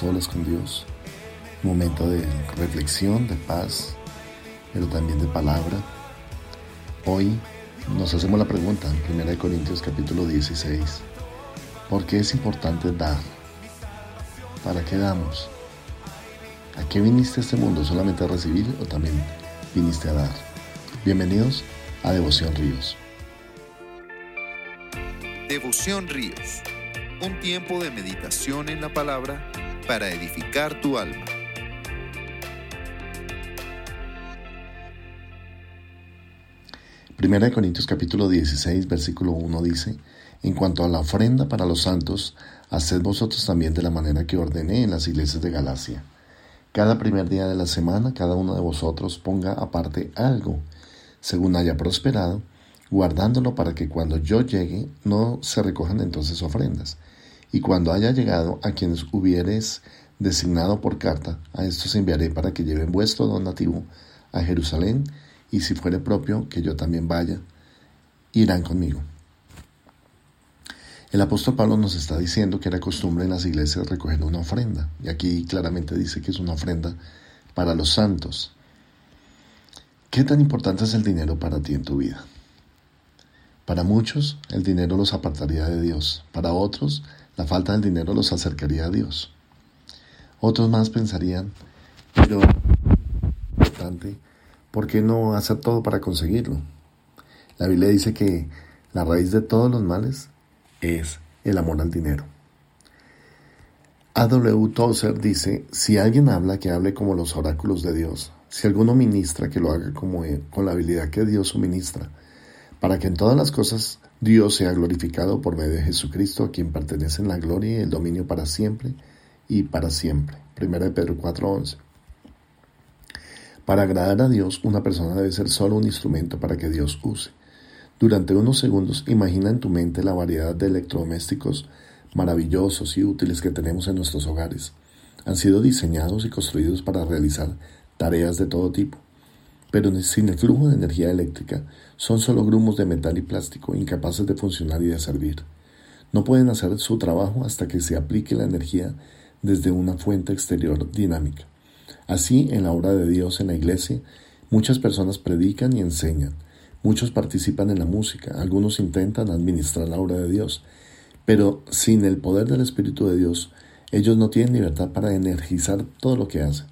solas con Dios, un momento de reflexión, de paz, pero también de palabra. Hoy nos hacemos la pregunta en 1 Corintios capítulo 16, ¿por qué es importante dar? ¿Para qué damos? ¿A qué viniste a este mundo? ¿Solamente a recibir o también viniste a dar? Bienvenidos a Devoción Ríos. Devoción Ríos, un tiempo de meditación en la palabra para edificar tu alma. Primera de Corintios capítulo 16 versículo 1 dice, En cuanto a la ofrenda para los santos, haced vosotros también de la manera que ordené en las iglesias de Galacia. Cada primer día de la semana cada uno de vosotros ponga aparte algo, según haya prosperado, guardándolo para que cuando yo llegue no se recojan entonces ofrendas. Y cuando haya llegado a quienes hubieres designado por carta, a estos enviaré para que lleven vuestro donativo a Jerusalén, y si fuere propio, que yo también vaya, irán conmigo. El apóstol Pablo nos está diciendo que era costumbre en las iglesias recoger una ofrenda, y aquí claramente dice que es una ofrenda para los santos. ¿Qué tan importante es el dinero para ti en tu vida? Para muchos, el dinero los apartaría de Dios. Para otros, la falta del dinero los acercaría a Dios. Otros más pensarían, pero importante, ¿por qué no hacer todo para conseguirlo? La Biblia dice que la raíz de todos los males es el amor al dinero. A.W. Tozer dice, si alguien habla, que hable como los oráculos de Dios. Si alguno ministra, que lo haga como con la habilidad que Dios suministra para que en todas las cosas Dios sea glorificado por medio de Jesucristo, a quien pertenecen la gloria y el dominio para siempre y para siempre. 1 de Pedro 4:11. Para agradar a Dios, una persona debe ser solo un instrumento para que Dios use. Durante unos segundos, imagina en tu mente la variedad de electrodomésticos maravillosos y útiles que tenemos en nuestros hogares. Han sido diseñados y construidos para realizar tareas de todo tipo pero sin el flujo de energía eléctrica son solo grumos de metal y plástico incapaces de funcionar y de servir. No pueden hacer su trabajo hasta que se aplique la energía desde una fuente exterior dinámica. Así, en la obra de Dios en la iglesia, muchas personas predican y enseñan, muchos participan en la música, algunos intentan administrar la obra de Dios, pero sin el poder del Espíritu de Dios, ellos no tienen libertad para energizar todo lo que hacen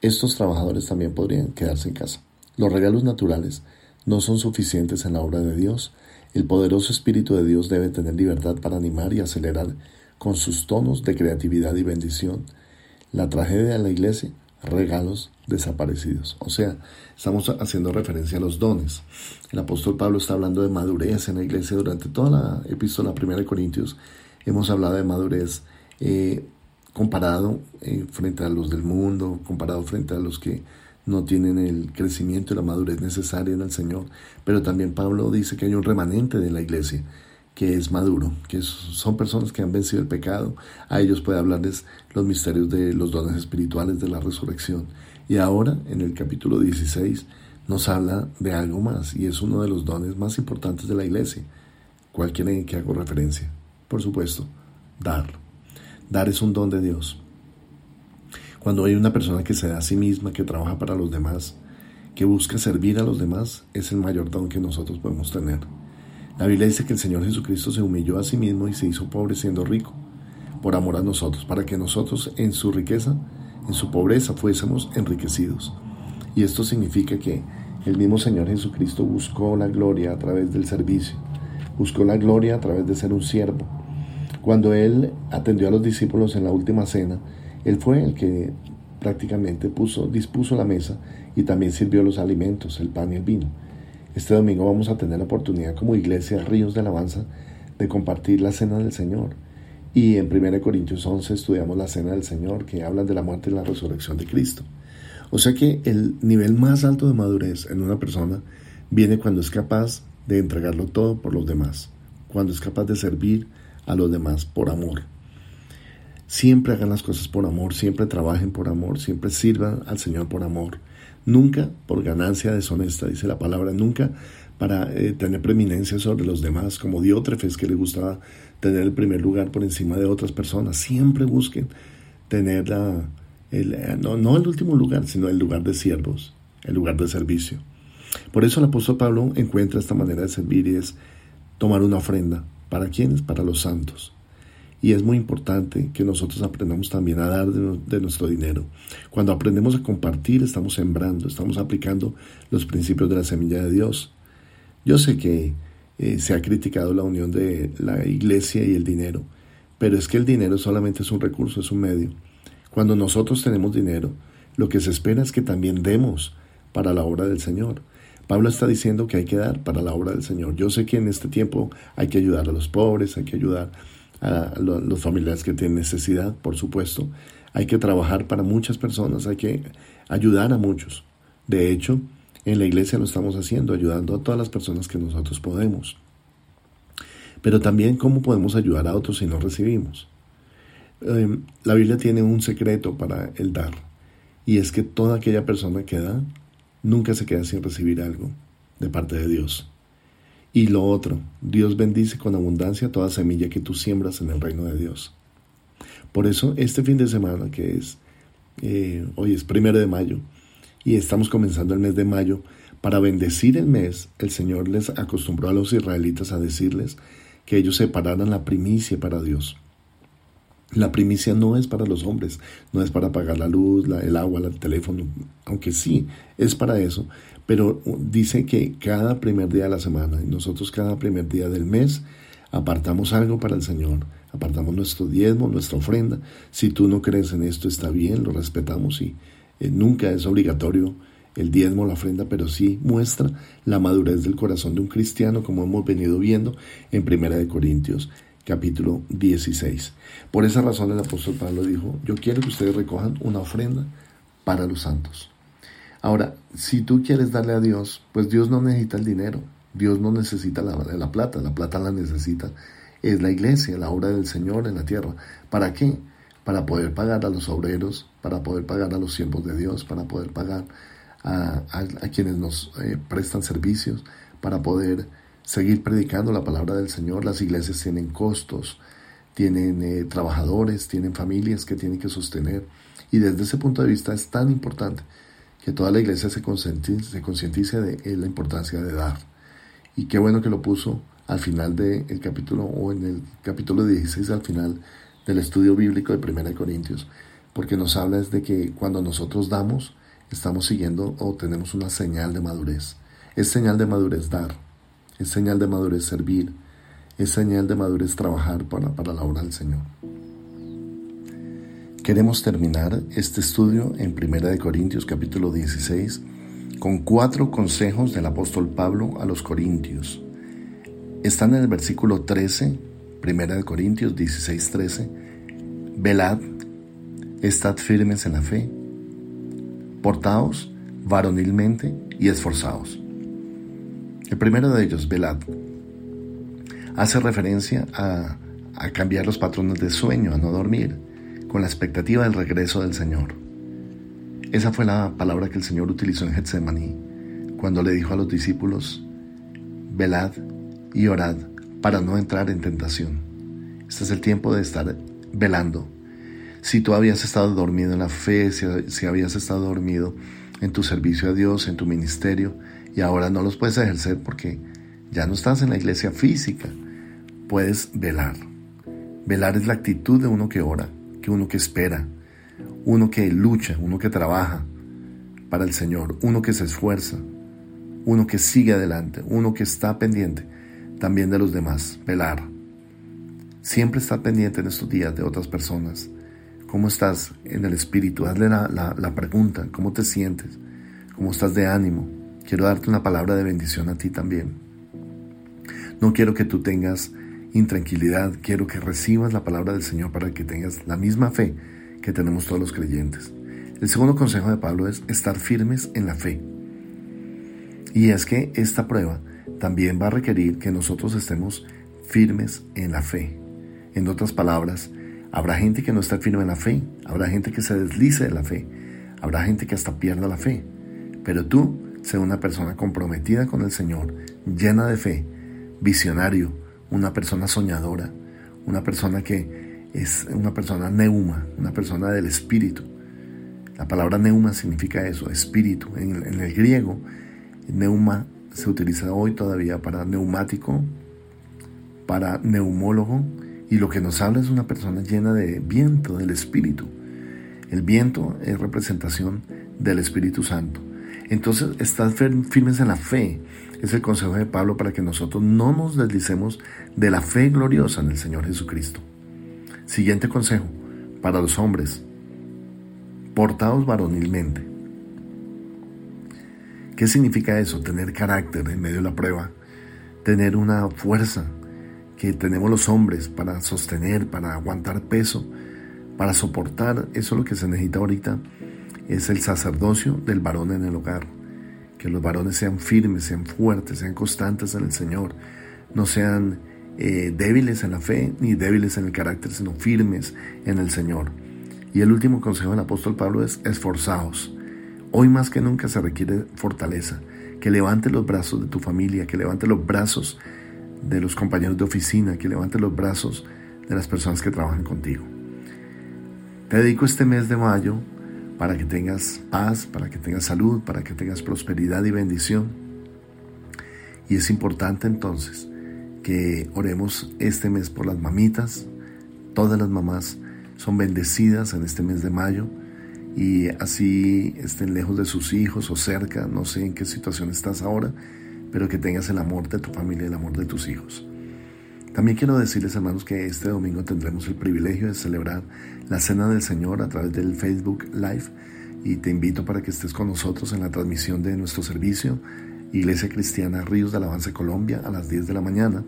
estos trabajadores también podrían quedarse en casa. Los regalos naturales no son suficientes en la obra de Dios. El poderoso Espíritu de Dios debe tener libertad para animar y acelerar con sus tonos de creatividad y bendición la tragedia de la iglesia, regalos desaparecidos. O sea, estamos haciendo referencia a los dones. El apóstol Pablo está hablando de madurez en la iglesia durante toda la epístola primera de Corintios. Hemos hablado de madurez eh, comparado eh, frente a los del mundo, comparado frente a los que no tienen el crecimiento y la madurez necesaria en el Señor. Pero también Pablo dice que hay un remanente de la iglesia que es maduro, que son personas que han vencido el pecado. A ellos puede hablarles los misterios de los dones espirituales de la resurrección. Y ahora, en el capítulo 16, nos habla de algo más, y es uno de los dones más importantes de la iglesia. ¿Cuál quieren que hago referencia? Por supuesto, dar. Dar es un don de Dios. Cuando hay una persona que se da a sí misma, que trabaja para los demás, que busca servir a los demás, es el mayor don que nosotros podemos tener. La Biblia dice que el Señor Jesucristo se humilló a sí mismo y se hizo pobre siendo rico, por amor a nosotros, para que nosotros en su riqueza, en su pobreza, fuésemos enriquecidos. Y esto significa que el mismo Señor Jesucristo buscó la gloria a través del servicio, buscó la gloria a través de ser un siervo, cuando él atendió a los discípulos en la última cena, él fue el que prácticamente puso, dispuso la mesa y también sirvió los alimentos, el pan y el vino. Este domingo vamos a tener la oportunidad como iglesia Ríos de Alabanza de compartir la cena del Señor. Y en 1 Corintios 11 estudiamos la cena del Señor que habla de la muerte y la resurrección de Cristo. O sea que el nivel más alto de madurez en una persona viene cuando es capaz de entregarlo todo por los demás, cuando es capaz de servir a los demás por amor. Siempre hagan las cosas por amor, siempre trabajen por amor, siempre sirvan al Señor por amor. Nunca por ganancia deshonesta, dice la palabra, nunca para eh, tener preeminencia sobre los demás, como Diótrefes que le gustaba tener el primer lugar por encima de otras personas. Siempre busquen tener la, eh, no, no el último lugar, sino el lugar de siervos, el lugar de servicio. Por eso el apóstol Pablo encuentra esta manera de servir y es tomar una ofrenda. ¿Para quiénes? Para los santos. Y es muy importante que nosotros aprendamos también a dar de, nuestro dinero. Cuando aprendemos a compartir, estamos sembrando, estamos aplicando los principios de la semilla de Dios. Yo sé que eh, se ha criticado la unión de la iglesia y el dinero, pero es que el dinero solamente es un recurso, es un medio. Cuando nosotros tenemos dinero, lo que se espera es que también demos para la obra del Señor. Pablo está diciendo que hay que dar para la obra del Señor. Yo sé que en este tiempo hay que ayudar a los pobres, hay que ayudar a los familiares que tienen necesidad, por supuesto. Hay que trabajar para muchas personas, hay que ayudar a muchos. De hecho, en la iglesia lo estamos haciendo, ayudando a todas las personas que nosotros podemos. Pero también cómo podemos ayudar a otros si no recibimos. Em, la Biblia tiene un secreto para el dar, y es que toda aquella persona que da nunca se queda sin recibir algo de parte de Dios. Y lo otro, Dios bendice con abundancia toda semilla que tú siembras en el reino de Dios. Por eso, este fin de semana, que es, eh, hoy es primero de mayo, y estamos comenzando el mes de mayo, para bendecir el mes, el Señor les acostumbró a los israelitas a decirles que ellos separaran la primicia para Dios. La primicia no es para los hombres, no es para pagar la luz, el agua, el teléfono, aunque sí es para eso, pero dice que cada primer día de la semana y nosotros cada primer día del mes apartamos algo para el Señor, apartamos nuestro diezmo, nuestra ofrenda. Si tú no crees en esto está bien, lo respetamos y eh, nunca es obligatorio el diezmo, la ofrenda, pero sí muestra la madurez del corazón de un cristiano como hemos venido viendo en Primera de Corintios capítulo 16. Por esa razón el apóstol Pablo dijo, yo quiero que ustedes recojan una ofrenda para los santos. Ahora, si tú quieres darle a Dios, pues Dios no necesita el dinero, Dios no necesita la, la plata, la plata la necesita es la iglesia, la obra del Señor en la tierra. ¿Para qué? Para poder pagar a los obreros, para poder pagar a los siervos de Dios, para poder pagar a, quienes nos eh, prestan servicios, para poder seguir predicando la palabra del Señor. Las iglesias tienen costos, tienen eh, trabajadores, tienen familias que tienen que sostener. Y desde ese punto de vista es tan importante que toda la iglesia se concientice, de eh, la importancia de dar. Y qué bueno que lo puso al final del capítulo o en el capítulo 16 al final del estudio bíblico de 1 Corintios, porque nos habla de que cuando nosotros damos, estamos siguiendo o tenemos una señal de madurez. Es señal de madurez dar es señal de madurez servir, es señal de madurez trabajar para, para la obra del Señor. Queremos terminar este estudio en 1 Corintios capítulo 16 con cuatro consejos del apóstol Pablo a los Corintios. Están en el versículo 13, 1 Corintios 16, 13. Velad, estad firmes en la fe, portaos varonilmente y esforzaos. El primero de ellos, velad, hace referencia a, cambiar los patrones de sueño, a no dormir, con la expectativa del regreso del Señor. Esa fue la palabra que el Señor utilizó en Getsemaní, cuando le dijo a los discípulos, velad y orad para no entrar en tentación. Este es el tiempo de estar velando. Si tú habías estado dormido en la fe, si habías estado dormido en tu servicio a Dios, en tu ministerio, y ahora no los puedes ejercer porque ya no estás en la iglesia física. Puedes velar. Velar es la actitud de uno que ora, que uno que espera, uno que lucha, uno que trabaja para el Señor, uno que se esfuerza, uno que sigue adelante, uno que está pendiente también de los demás. Velar. Siempre está pendiente en estos días de otras personas. ¿Cómo estás en el espíritu? Hazle la, la pregunta, ¿cómo te sientes? ¿Cómo estás de ánimo? Quiero darte una palabra de bendición a ti también. No quiero que tú tengas intranquilidad, quiero que recibas la palabra del Señor para que tengas la misma fe que tenemos todos los creyentes. El segundo consejo de Pablo es estar firmes en la fe. Y es que esta prueba también va a requerir que nosotros estemos firmes en la fe. En otras palabras, habrá gente que no está firme en la fe, habrá gente que se deslice de la fe, habrá gente que hasta pierda la fe. Pero tú Sé una persona comprometida con el Señor, llena de fe, visionario, una persona soñadora, una persona que es una persona neuma, una persona del espíritu. La palabra neuma significa eso, espíritu. En, en el griego, neuma se utiliza hoy todavía para neumático, para neumólogo, y lo que nos habla es una persona llena de viento del Espíritu. El viento es representación del Espíritu Santo. Entonces, estad firmes en la fe. Es el consejo de Pablo para que nosotros no nos deslicemos de la fe gloriosa en el Señor Jesucristo. Siguiente consejo para los hombres. Portados varonilmente. ¿Qué significa eso? Tener carácter en medio de la prueba. Tener una fuerza que tenemos los hombres para sostener, para aguantar peso, para soportar. Eso es lo que se necesita ahorita. Es el sacerdocio del varón en el hogar. Que los varones sean firmes, sean fuertes, sean constantes en el Señor. No sean eh, débiles en la fe ni débiles en el carácter, sino firmes en el Señor. Y el último consejo del apóstol Pablo es esforzaos. Hoy más que nunca se requiere fortaleza. Que levante los brazos de tu familia, que levante los brazos de los compañeros de oficina, que levante los brazos de las personas que trabajan contigo. Te dedico este mes de mayo para que tengas paz, para que tengas salud, para que tengas prosperidad y bendición. Y es importante entonces que oremos este mes por las mamitas. Todas las mamás son bendecidas en este mes de mayo y así estén lejos de sus hijos o cerca, no sé en qué situación estás ahora, pero que tengas el amor de tu familia, el amor de tus hijos. También quiero decirles, hermanos, que este domingo tendremos el privilegio de celebrar la Cena del Señor a través del Facebook Live y te invito para que estés con nosotros en la transmisión de nuestro servicio Iglesia Cristiana Ríos de Alabanza Colombia a las 10 de la mañana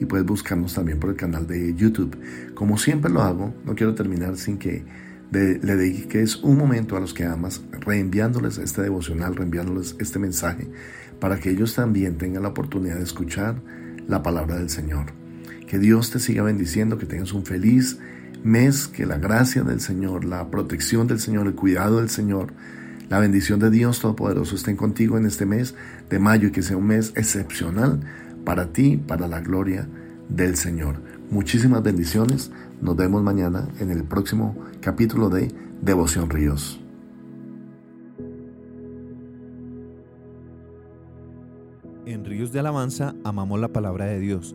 y puedes buscarnos también por el canal de YouTube. Como siempre lo hago, no quiero terminar sin que le dediques un momento a los que amas, reenviándoles este devocional, reenviándoles este mensaje para que ellos también tengan la oportunidad de escuchar la palabra del Señor. Que Dios te siga bendiciendo, que tengas un feliz mes, que la gracia del Señor, la protección del Señor, el cuidado del Señor, la bendición de Dios Todopoderoso estén contigo en este mes de mayo y que sea un mes excepcional para ti, para la gloria del Señor. Muchísimas bendiciones. Nos vemos mañana en el próximo capítulo de Devoción Ríos. En Ríos de Alabanza amamos la palabra de Dios,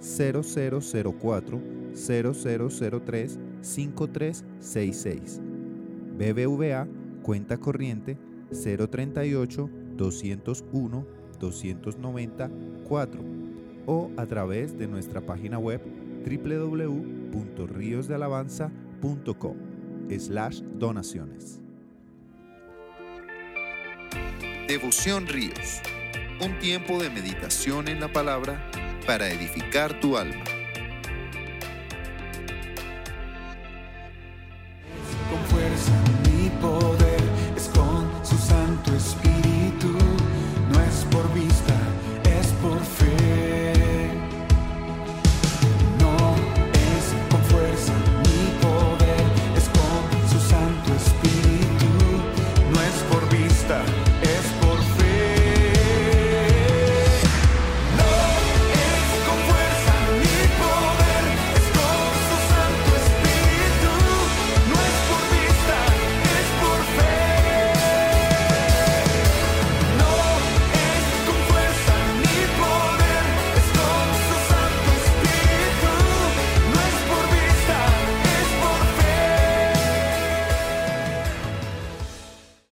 0004 0003 5366. BBVA, cuenta corriente 038 201 294 o a través de nuestra página web www.riosdealabanza.com slash donaciones. Devoción Ríos un tiempo de meditación en la palabra para edificar tu alma.